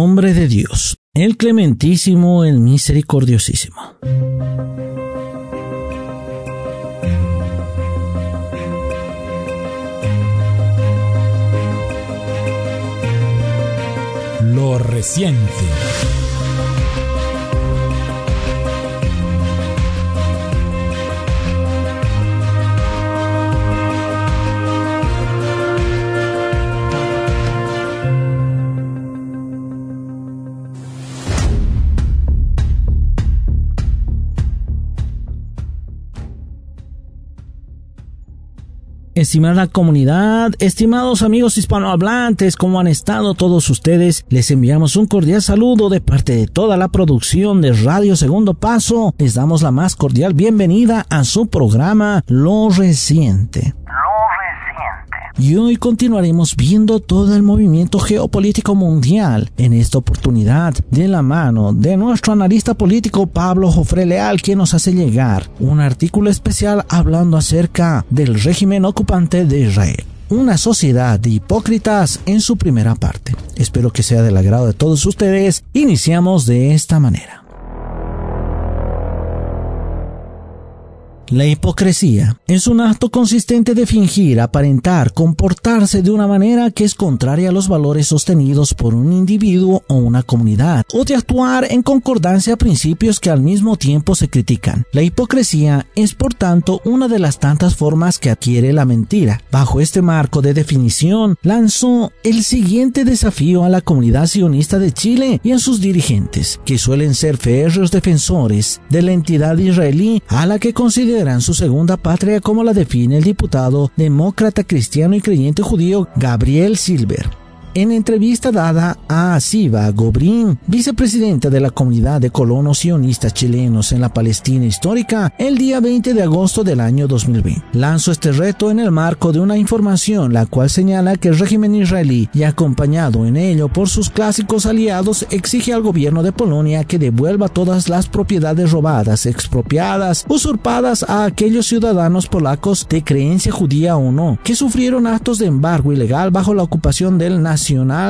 nombre de Dios, el clementísimo, el misericordiosísimo. Lo reciente. Estimada comunidad, estimados amigos hispanohablantes, ¿cómo han estado todos ustedes? Les enviamos un cordial saludo de parte de toda la producción de Radio Segundo Paso. Les damos la más cordial bienvenida a su programa Lo Reciente y hoy continuaremos viendo todo el movimiento geopolítico mundial en esta oportunidad de la mano de nuestro analista político Pablo Jofre Leal quien nos hace llegar un artículo especial hablando acerca del régimen ocupante de Israel una sociedad de hipócritas en su primera parte. Espero que sea del agrado de todos ustedes. Iniciamos de esta manera. La hipocresía es un acto consistente de fingir, aparentar, comportarse de una manera que es contraria a los valores sostenidos por un individuo o una comunidad, o de actuar en concordancia a principios que al mismo tiempo se critican. La hipocresía es por tanto una de las tantas formas que adquiere la mentira. Bajo este marco de definición, lanzó el siguiente desafío a la comunidad sionista de Chile y a sus dirigentes, que suelen ser férreos defensores de la entidad israelí a la que considera su segunda patria como la define el diputado demócrata cristiano y creyente judío Gabriel Silver. En entrevista dada a Siva Gobrín, vicepresidenta de la comunidad de colonos sionistas chilenos en la Palestina histórica, el día 20 de agosto del año 2020, lanzó este reto en el marco de una información la cual señala que el régimen israelí, y acompañado en ello por sus clásicos aliados, exige al gobierno de Polonia que devuelva todas las propiedades robadas, expropiadas, usurpadas a aquellos ciudadanos polacos de creencia judía o no, que sufrieron actos de embargo ilegal bajo la ocupación del nazi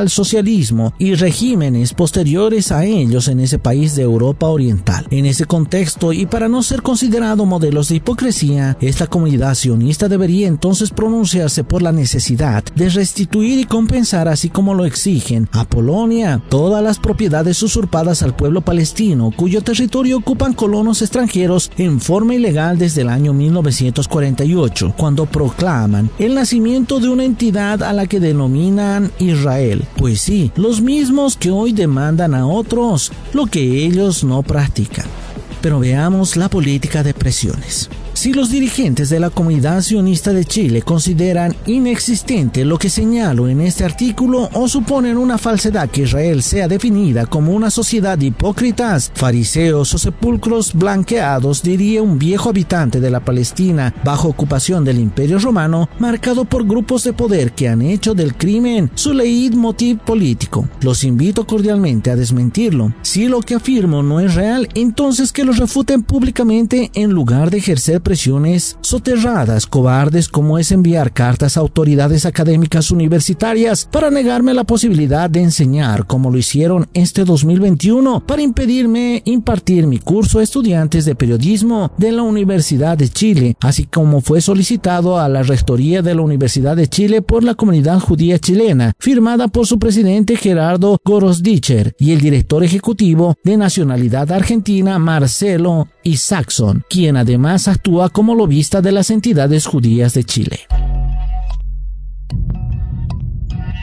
socialismo y regímenes posteriores a ellos en ese país de Europa Oriental. En ese contexto y para no ser considerado modelos de hipocresía, esta comunidad sionista debería entonces pronunciarse por la necesidad de restituir y compensar así como lo exigen a Polonia todas las propiedades usurpadas al pueblo palestino cuyo territorio ocupan colonos extranjeros en forma ilegal desde el año 1948 cuando proclaman el nacimiento de una entidad a la que denominan Israel pues sí, los mismos que hoy demandan a otros lo que ellos no practican. Pero veamos la política de presiones. Si los dirigentes de la comunidad sionista de Chile consideran inexistente lo que señalo en este artículo o suponen una falsedad que Israel sea definida como una sociedad de hipócritas, fariseos o sepulcros blanqueados, diría un viejo habitante de la Palestina bajo ocupación del Imperio Romano, marcado por grupos de poder que han hecho del crimen su leitmotiv político. Los invito cordialmente a desmentirlo. Si lo que afirmo no es real, entonces que los refuten públicamente en lugar de ejercer soterradas, cobardes como es enviar cartas a autoridades académicas universitarias para negarme la posibilidad de enseñar como lo hicieron este 2021 para impedirme impartir mi curso a estudiantes de periodismo de la Universidad de Chile, así como fue solicitado a la Rectoría de la Universidad de Chile por la comunidad judía chilena, firmada por su presidente Gerardo Gorosdicher y el director ejecutivo de nacionalidad argentina Marcelo Isaacson, quien además actúa como lobista de las entidades judías de Chile.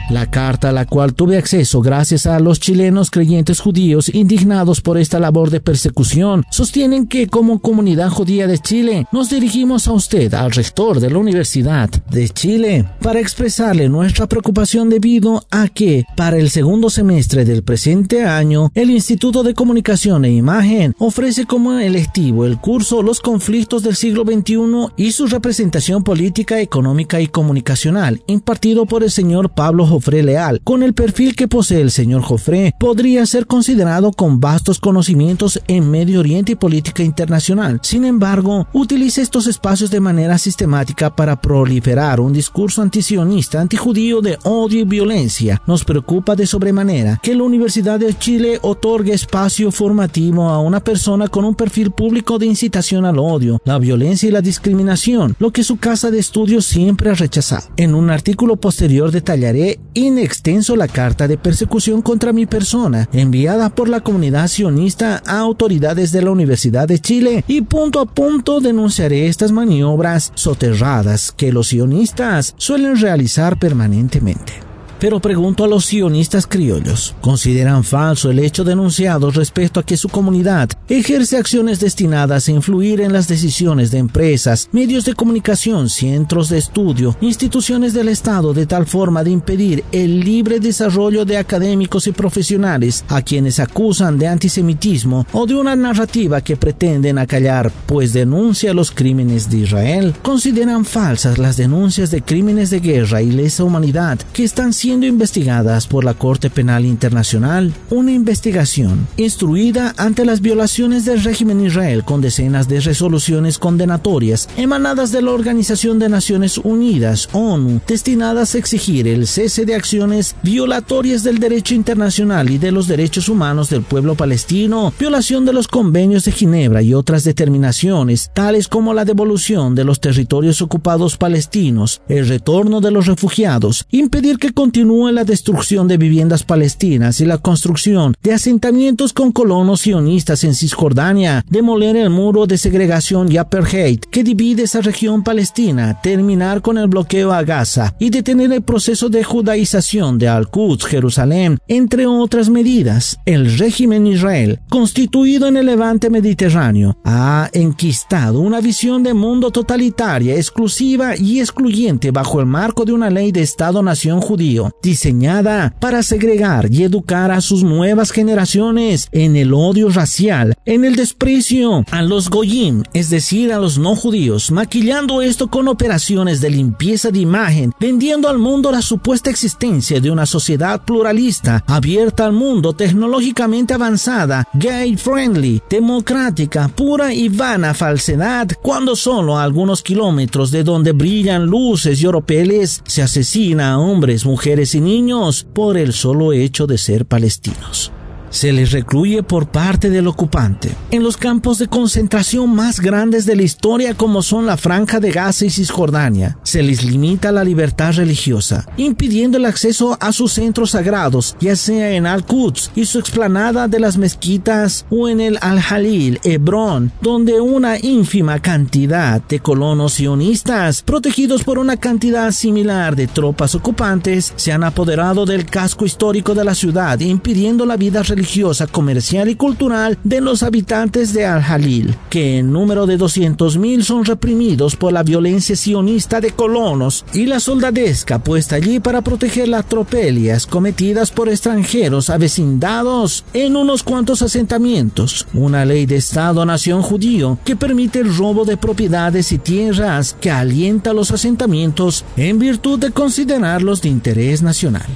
La carta a la cual tuve acceso gracias a los chilenos creyentes judíos indignados por esta labor de persecución sostienen que como comunidad judía de Chile nos dirigimos a usted, al rector de la Universidad de Chile, para expresarle nuestra preocupación debido a que para el segundo semestre del presente año el Instituto de Comunicación e Imagen ofrece como electivo el curso Los conflictos del siglo XXI y su representación política, económica y comunicacional impartido por el señor Pablo Jofre Leal, con el perfil que posee el señor Jofre, podría ser considerado con vastos conocimientos en Medio Oriente y política internacional. Sin embargo, utiliza estos espacios de manera sistemática para proliferar un discurso antisionista, antijudío de odio y violencia. Nos preocupa de sobremanera que la Universidad de Chile otorgue espacio formativo a una persona con un perfil público de incitación al odio, la violencia y la discriminación, lo que su casa de estudios siempre ha rechazado. En un artículo posterior detallaré in extenso la carta de persecución contra mi persona enviada por la comunidad sionista a autoridades de la Universidad de Chile y punto a punto denunciaré estas maniobras soterradas que los sionistas suelen realizar permanentemente. Pero pregunto a los sionistas criollos, ¿consideran falso el hecho denunciado respecto a que su comunidad ejerce acciones destinadas a influir en las decisiones de empresas, medios de comunicación, centros de estudio, instituciones del Estado de tal forma de impedir el libre desarrollo de académicos y profesionales a quienes acusan de antisemitismo o de una narrativa que pretenden acallar, pues denuncia los crímenes de Israel? ¿Consideran falsas las denuncias de crímenes de guerra y lesa humanidad que están siendo siendo investigadas por la Corte Penal Internacional, una investigación instruida ante las violaciones del régimen Israel con decenas de resoluciones condenatorias emanadas de la Organización de Naciones Unidas, ONU, destinadas a exigir el cese de acciones violatorias del derecho internacional y de los derechos humanos del pueblo palestino, violación de los convenios de Ginebra y otras determinaciones, tales como la devolución de los territorios ocupados palestinos, el retorno de los refugiados, impedir que continúa la destrucción de viviendas palestinas y la construcción de asentamientos con colonos sionistas en Cisjordania, demoler el muro de segregación y apartheid que divide esa región palestina, terminar con el bloqueo a Gaza y detener el proceso de judaización de Al-Quds, Jerusalén, entre otras medidas. El régimen Israel, constituido en el levante mediterráneo, ha enquistado una visión de mundo totalitaria, exclusiva y excluyente bajo el marco de una ley de Estado-nación judío diseñada para segregar y educar a sus nuevas generaciones en el odio racial, en el desprecio a los goyim, es decir, a los no judíos, maquillando esto con operaciones de limpieza de imagen, vendiendo al mundo la supuesta existencia de una sociedad pluralista, abierta al mundo, tecnológicamente avanzada, gay friendly, democrática, pura y vana falsedad, cuando solo a algunos kilómetros de donde brillan luces y oropeles se asesina a hombres, mujeres, y niños por el solo hecho de ser palestinos se les recluye por parte del ocupante en los campos de concentración más grandes de la historia como son la Franja de Gaza y Cisjordania. Se les limita la libertad religiosa, impidiendo el acceso a sus centros sagrados, ya sea en Al-Quds y su explanada de las mezquitas o en el Al-Halil, Hebrón, donde una ínfima cantidad de colonos sionistas, protegidos por una cantidad similar de tropas ocupantes, se han apoderado del casco histórico de la ciudad, impidiendo la vida religiosa comercial y cultural de los habitantes de Al-Jalil, que en número de 200.000 son reprimidos por la violencia sionista de colonos y la soldadesca puesta allí para proteger las tropelias cometidas por extranjeros avecindados en unos cuantos asentamientos. Una ley de Estado-nación judío que permite el robo de propiedades y tierras que alienta los asentamientos en virtud de considerarlos de interés nacional.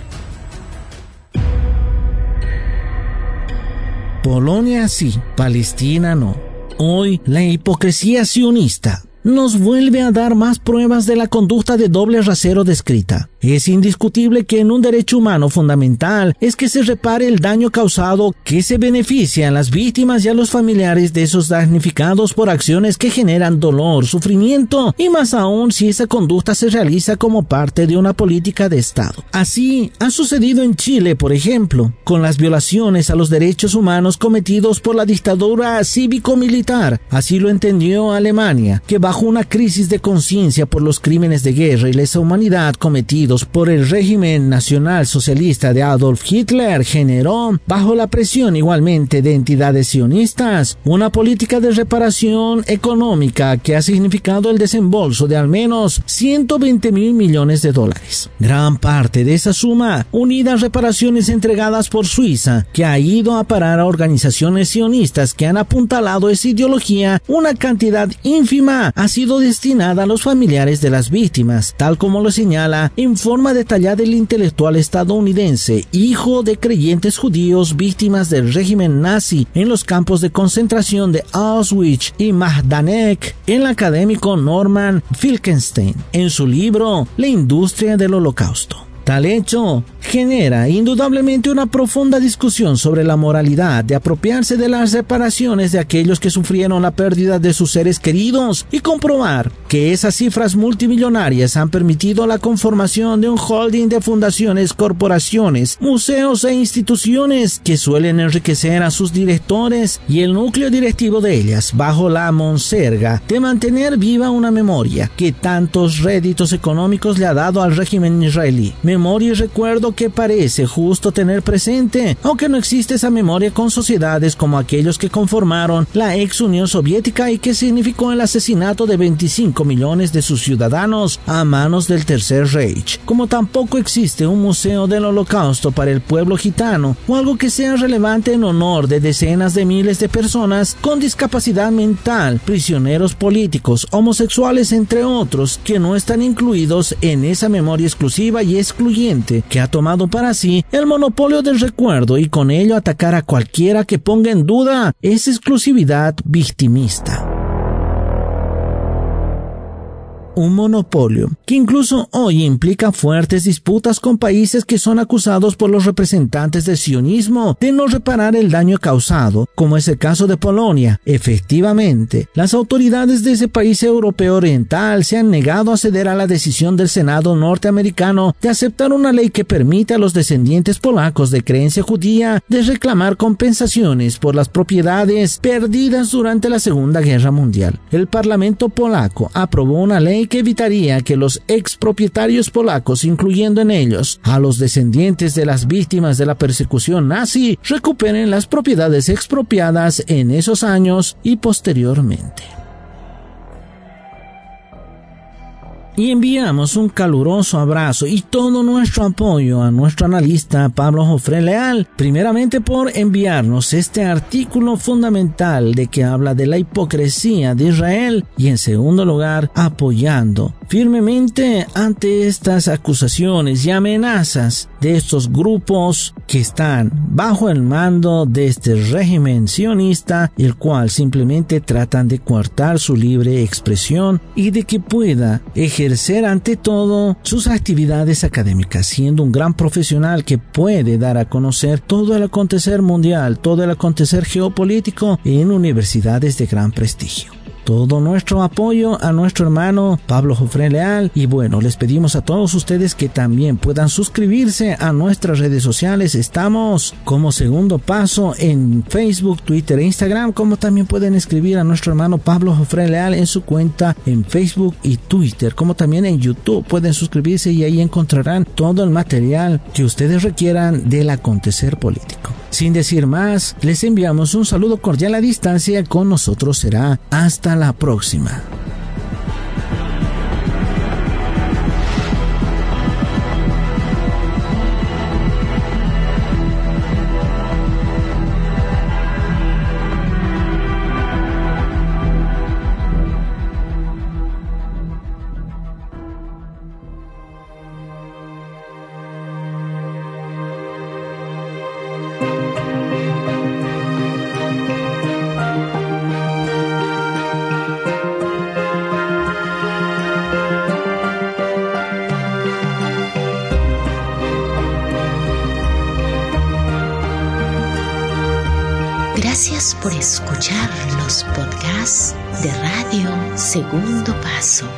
Polonia sí, Palestina no. Hoy la hipocresía sionista nos vuelve a dar más pruebas de la conducta de doble rasero descrita. Es indiscutible que en un derecho humano fundamental es que se repare el daño causado que se beneficia a las víctimas y a los familiares de esos damnificados por acciones que generan dolor, sufrimiento y más aún si esa conducta se realiza como parte de una política de Estado. Así ha sucedido en Chile, por ejemplo, con las violaciones a los derechos humanos cometidos por la dictadura cívico-militar. Así lo entendió Alemania, que bajo una crisis de conciencia por los crímenes de guerra y lesa humanidad cometidos por el régimen nacional socialista de Adolf Hitler generó, bajo la presión igualmente de entidades sionistas, una política de reparación económica que ha significado el desembolso de al menos 120 mil millones de dólares. Gran parte de esa suma unida reparaciones entregadas por Suiza, que ha ido a parar a organizaciones sionistas que han apuntalado esa ideología una cantidad ínfima ha sido destinada a los familiares de las víctimas, tal como lo señala en forma detallada el intelectual estadounidense, hijo de creyentes judíos víctimas del régimen nazi en los campos de concentración de Auschwitz y Majdanek, el académico Norman Filkenstein, en su libro La industria del holocausto. Tal hecho genera indudablemente una profunda discusión sobre la moralidad de apropiarse de las reparaciones de aquellos que sufrieron la pérdida de sus seres queridos y comprobar que esas cifras multimillonarias han permitido la conformación de un holding de fundaciones, corporaciones, museos e instituciones que suelen enriquecer a sus directores y el núcleo directivo de ellas bajo la monserga de mantener viva una memoria que tantos réditos económicos le ha dado al régimen israelí memoria y recuerdo que parece justo tener presente, aunque no existe esa memoria con sociedades como aquellos que conformaron la ex Unión Soviética y que significó el asesinato de 25 millones de sus ciudadanos a manos del Tercer Reich. Como tampoco existe un museo del holocausto para el pueblo gitano o algo que sea relevante en honor de decenas de miles de personas con discapacidad mental, prisioneros políticos, homosexuales entre otros que no están incluidos en esa memoria exclusiva y exclusiva que ha tomado para sí el monopolio del recuerdo y con ello atacar a cualquiera que ponga en duda esa exclusividad victimista un monopolio, que incluso hoy implica fuertes disputas con países que son acusados por los representantes del sionismo de no reparar el daño causado, como es el caso de Polonia. Efectivamente, las autoridades de ese país europeo oriental se han negado a ceder a la decisión del Senado norteamericano de aceptar una ley que permite a los descendientes polacos de creencia judía de reclamar compensaciones por las propiedades perdidas durante la Segunda Guerra Mundial. El Parlamento polaco aprobó una ley que evitaría que los expropietarios polacos, incluyendo en ellos a los descendientes de las víctimas de la persecución nazi, recuperen las propiedades expropiadas en esos años y posteriormente. Y enviamos un caluroso abrazo y todo nuestro apoyo a nuestro analista Pablo Jofre Leal, primeramente por enviarnos este artículo fundamental de que habla de la hipocresía de Israel y en segundo lugar apoyando firmemente ante estas acusaciones y amenazas de estos grupos que están bajo el mando de este régimen sionista, el cual simplemente tratan de coartar su libre expresión y de que pueda ejercer ante todo sus actividades académicas, siendo un gran profesional que puede dar a conocer todo el acontecer mundial, todo el acontecer geopolítico en universidades de gran prestigio todo nuestro apoyo a nuestro hermano Pablo Jofre Leal y bueno, les pedimos a todos ustedes que también puedan suscribirse a nuestras redes sociales. Estamos como segundo paso en Facebook, Twitter e Instagram, como también pueden escribir a nuestro hermano Pablo Jofre Leal en su cuenta en Facebook y Twitter, como también en YouTube. Pueden suscribirse y ahí encontrarán todo el material que ustedes requieran del acontecer político. Sin decir más, les enviamos un saludo cordial a distancia. Con nosotros será hasta la próxima. De Radio Segundo Paso.